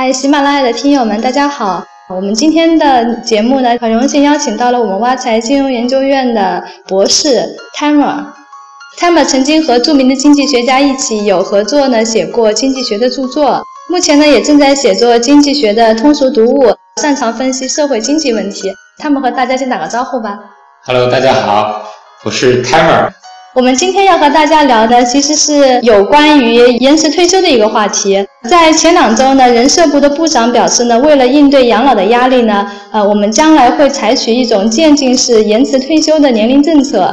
嗨，喜马拉雅的听友们，大家好！我们今天的节目呢，很荣幸邀请到了我们挖财金融研究院的博士 Tamer。Tamer 曾经和著名的经济学家一起有合作呢，写过经济学的著作。目前呢，也正在写作经济学的通俗读物，擅长分析社会经济问题。他们和大家先打个招呼吧。Hello，大家好，我是 Tamer。我们今天要和大家聊的其实是有关于延迟退休的一个话题。在前两周呢，人社部的部长表示呢，为了应对养老的压力呢，呃，我们将来会采取一种渐进式延迟退休的年龄政策。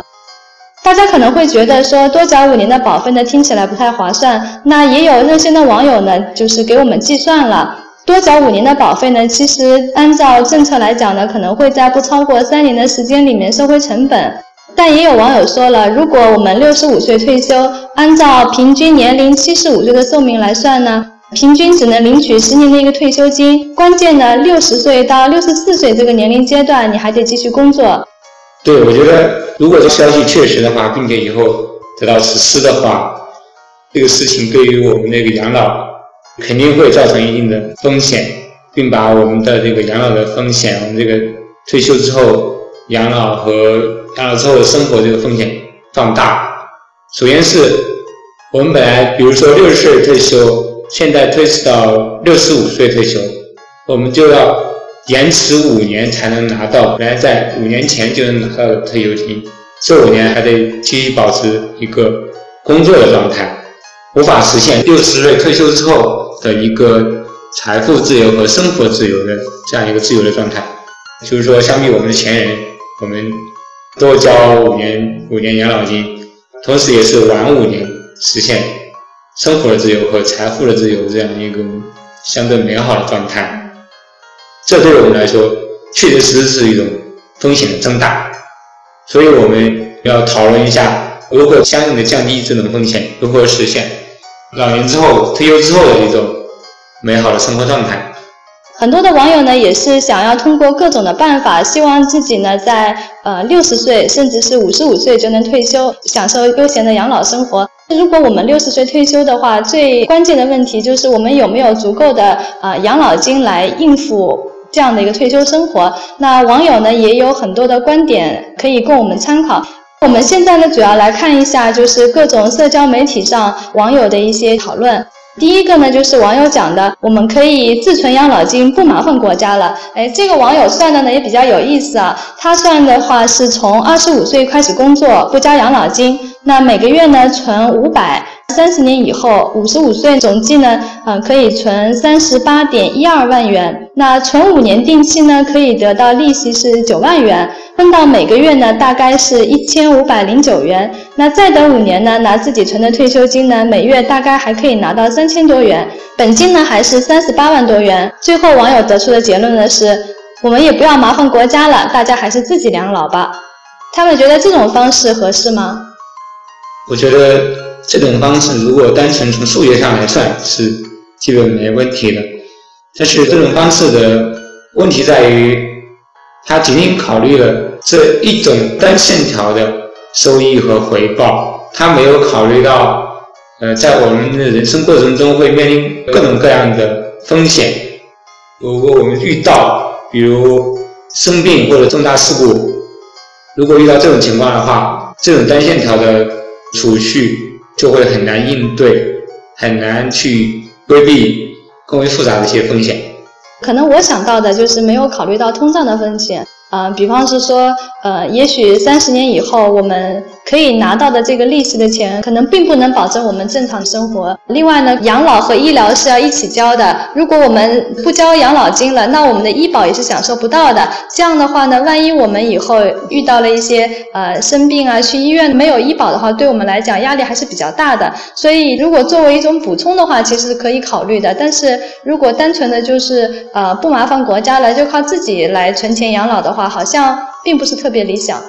大家可能会觉得说多缴五年的保费呢，听起来不太划算。那也有热心的网友呢，就是给我们计算了，多缴五年的保费呢，其实按照政策来讲呢，可能会在不超过三年的时间里面收回成本。但也有网友说了，如果我们六十五岁退休，按照平均年龄七十五岁的寿命来算呢，平均只能领取十年的一个退休金。关键呢，六十岁到六十四岁这个年龄阶段，你还得继续工作。对，我觉得如果这消息确实的话，并且以后得到实施的话，这个事情对于我们那个养老肯定会造成一定的风险，并把我们的这个养老的风险，我们这个退休之后养老和养老之后生活这个风险放大。首先是我们本来比如说六十岁退休，现在推迟到六十五岁退休，我们就要延迟五年才能拿到本来在五年前就能拿到的退休金，这五年还得继续保持一个工作的状态，无法实现六十岁退休之后的一个财富自由和生活自由的这样一个自由的状态。就是说，相比我们的前人，我们。多交五年五年养老金，同时也是晚五年实现生活的自由和财富的自由这样一个相对美好的状态。这对我们来说，确确实实是一种风险的增大。所以我们要讨论一下，如何相应的降低这种风险，如何实现老年之后退休之后的一种美好的生活状态。很多的网友呢，也是想要通过各种的办法，希望自己呢在呃六十岁甚至是五十五岁就能退休，享受悠闲的养老生活。如果我们六十岁退休的话，最关键的问题就是我们有没有足够的啊养老金来应付这样的一个退休生活。那网友呢也有很多的观点可以供我们参考。我们现在呢主要来看一下，就是各种社交媒体上网友的一些讨论。第一个呢，就是网友讲的，我们可以自存养老金，不麻烦国家了。哎，这个网友算的呢也比较有意思啊。他算的话是从二十五岁开始工作，不交养老金，那每个月呢存五百。三十年以后，五十五岁总计呢，嗯，可以存三十八点一二万元。那存五年定期呢，可以得到利息是九万元，分到每个月呢，大概是一千五百零九元。那再等五年呢，拿自己存的退休金呢，每月大概还可以拿到三千多元，本金呢还是三十八万多元。最后网友得出的结论呢是，我们也不要麻烦国家了，大家还是自己养老吧。他们觉得这种方式合适吗？我觉得。这种方式如果单纯从数学上来算是基本没问题的，但是这种方式的问题在于，它仅仅考虑了这一种单线条的收益和回报，它没有考虑到，呃，在我们的人生过程中会面临各种各样的风险。如果我们遇到比如生病或者重大事故，如果遇到这种情况的话，这种单线条的储蓄。就会很难应对，很难去规避更为复杂的一些风险。可能我想到的就是没有考虑到通胀的风险。啊，比方是说，呃，也许三十年以后，我们可以拿到的这个利息的钱，可能并不能保证我们正常生活。另外呢，养老和医疗是要一起交的。如果我们不交养老金了，那我们的医保也是享受不到的。这样的话呢，万一我们以后遇到了一些呃生病啊，去医院没有医保的话，对我们来讲压力还是比较大的。所以，如果作为一种补充的话，其实是可以考虑的。但是如果单纯的就是呃不麻烦国家了，就靠自己来存钱养老的。话好像并不是特别理想。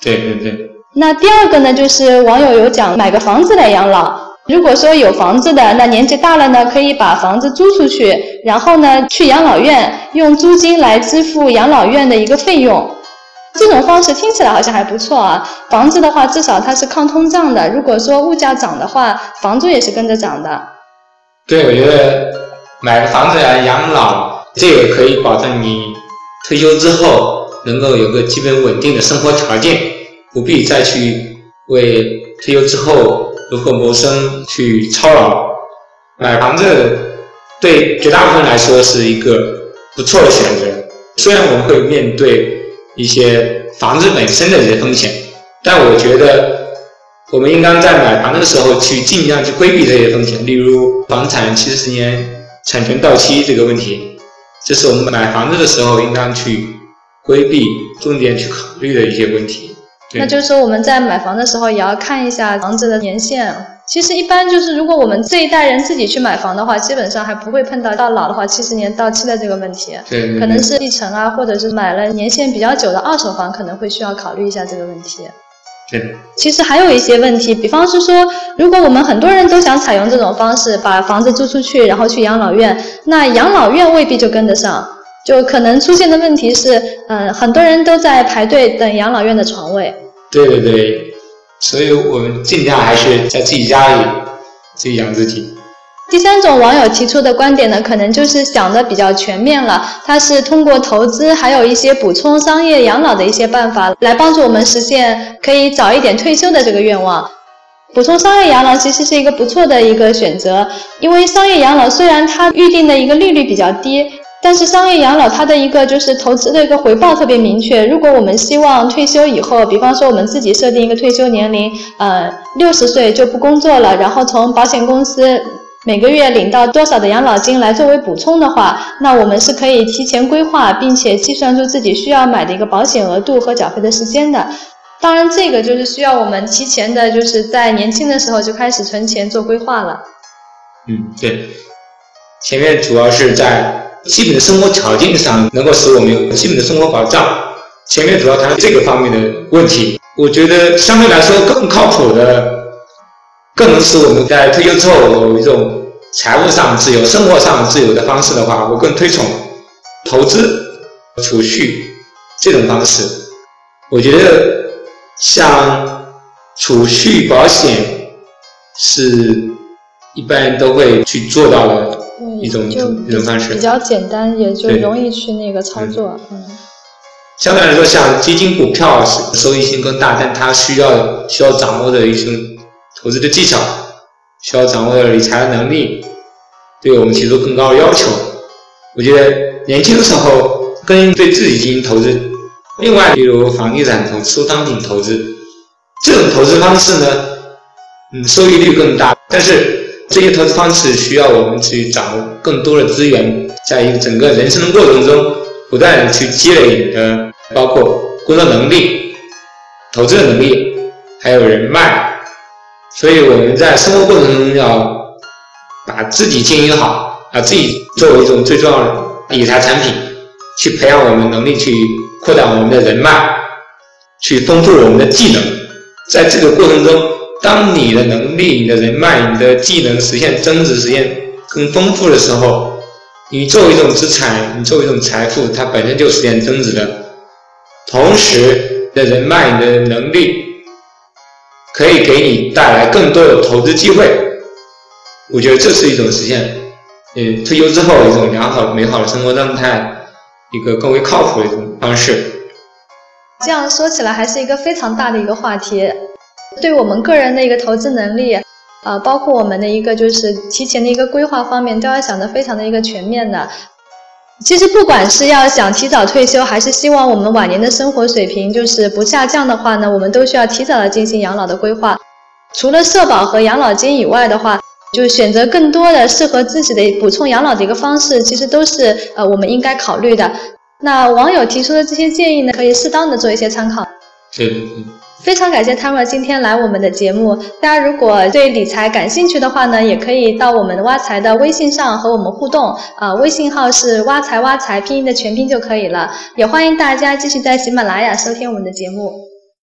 对对对。那第二个呢，就是网友有讲买个房子来养老。如果说有房子的，那年纪大了呢，可以把房子租出去，然后呢去养老院用租金来支付养老院的一个费用。这种方式听起来好像还不错啊。房子的话，至少它是抗通胀的。如果说物价涨的话，房租也是跟着涨的。对，我觉得买个房子来养老，这也可以保证你退休之后能够有个基本稳定的生活条件，不必再去为退休之后如何谋生去操劳。买房子对绝大部分来说是一个不错的选择，虽然我们会面对一些房子本身的这些风险，但我觉得我们应当在买房的时候去尽量去规避这些风险，例如房产七十年。产权到期这个问题，这是我们买房子的时候应当去规避、重点去考虑的一些问题。那就是说，我们在买房的时候也要看一下房子的年限。其实一般就是，如果我们这一代人自己去买房的话，基本上还不会碰到到老的话七十年到期的这个问题。对，可能是继承啊，或者是买了年限比较久的二手房，可能会需要考虑一下这个问题。对，其实还有一些问题，比方是说，如果我们很多人都想采用这种方式，把房子租出去，然后去养老院，那养老院未必就跟得上，就可能出现的问题是，嗯，很多人都在排队等养老院的床位。对对对，所以我们尽量还是在自己家里自己养自己。第三种网友提出的观点呢，可能就是想的比较全面了。他是通过投资，还有一些补充商业养老的一些办法，来帮助我们实现可以早一点退休的这个愿望。补充商业养老其实是一个不错的一个选择，因为商业养老虽然它预定的一个利率比较低，但是商业养老它的一个就是投资的一个回报特别明确。如果我们希望退休以后，比方说我们自己设定一个退休年龄，呃，六十岁就不工作了，然后从保险公司。每个月领到多少的养老金来作为补充的话，那我们是可以提前规划，并且计算出自己需要买的一个保险额度和缴费的时间的。当然，这个就是需要我们提前的，就是在年轻的时候就开始存钱做规划了。嗯，对。前面主要是在基本的生活条件上能够使我们有基本的生活保障。前面主要谈这个方面的问题，我觉得相对来说更靠谱的。更能使我们在退休之后有一种财务上自由、生活上自由的方式的话，我更推崇投资、储蓄这种方式。我觉得像储蓄保险是一般都会去做到的一种一种方式，比较简单，也就容易去那个操作。嗯，相对来说，像基金、股票收益性更大，但它需要需要掌握的一些。投资的技巧，需要掌握的理财的能力，对我们提出更高的要求。我觉得年轻的时候更对自己进行投资。另外，比如房地产投资、收藏品投资这种投资方式呢，嗯，收益率更大。但是这些投资方式需要我们去掌握更多的资源，在一个整个人生的过程中，不断的去积累的，包括工作能力、投资的能力，还有人脉。所以我们在生活过程中要把自己经营好，把自己作为一种最重要的理财产品，去培养我们能力，去扩展我们的人脉，去丰富我们的技能。在这个过程中，当你的能力、你的人脉、你的技能实现增值、实现更丰富的时候，你作为一种资产，你作为一种财富，它本身就实现增值的。同时，的人脉、你的能力。可以给你带来更多的投资机会，我觉得这是一种实现，嗯，退休之后一种良好美好的生活状态，一个更为靠谱的一种方式。这样说起来还是一个非常大的一个话题，对我们个人的一个投资能力，啊，包括我们的一个就是提前的一个规划方面，都要想得非常的一个全面的。其实不管是要想提早退休，还是希望我们晚年的生活水平就是不下降的话呢，我们都需要提早的进行养老的规划。除了社保和养老金以外的话，就选择更多的适合自己的补充养老的一个方式，其实都是呃我们应该考虑的。那网友提出的这些建议呢，可以适当的做一些参考。对对对。非常感谢他们今天来我们的节目。大家如果对理财感兴趣的话呢，也可以到我们挖财的微信上和我们互动。啊，微信号是挖财挖财拼音的全拼就可以了。也欢迎大家继续在喜马拉雅收听我们的节目。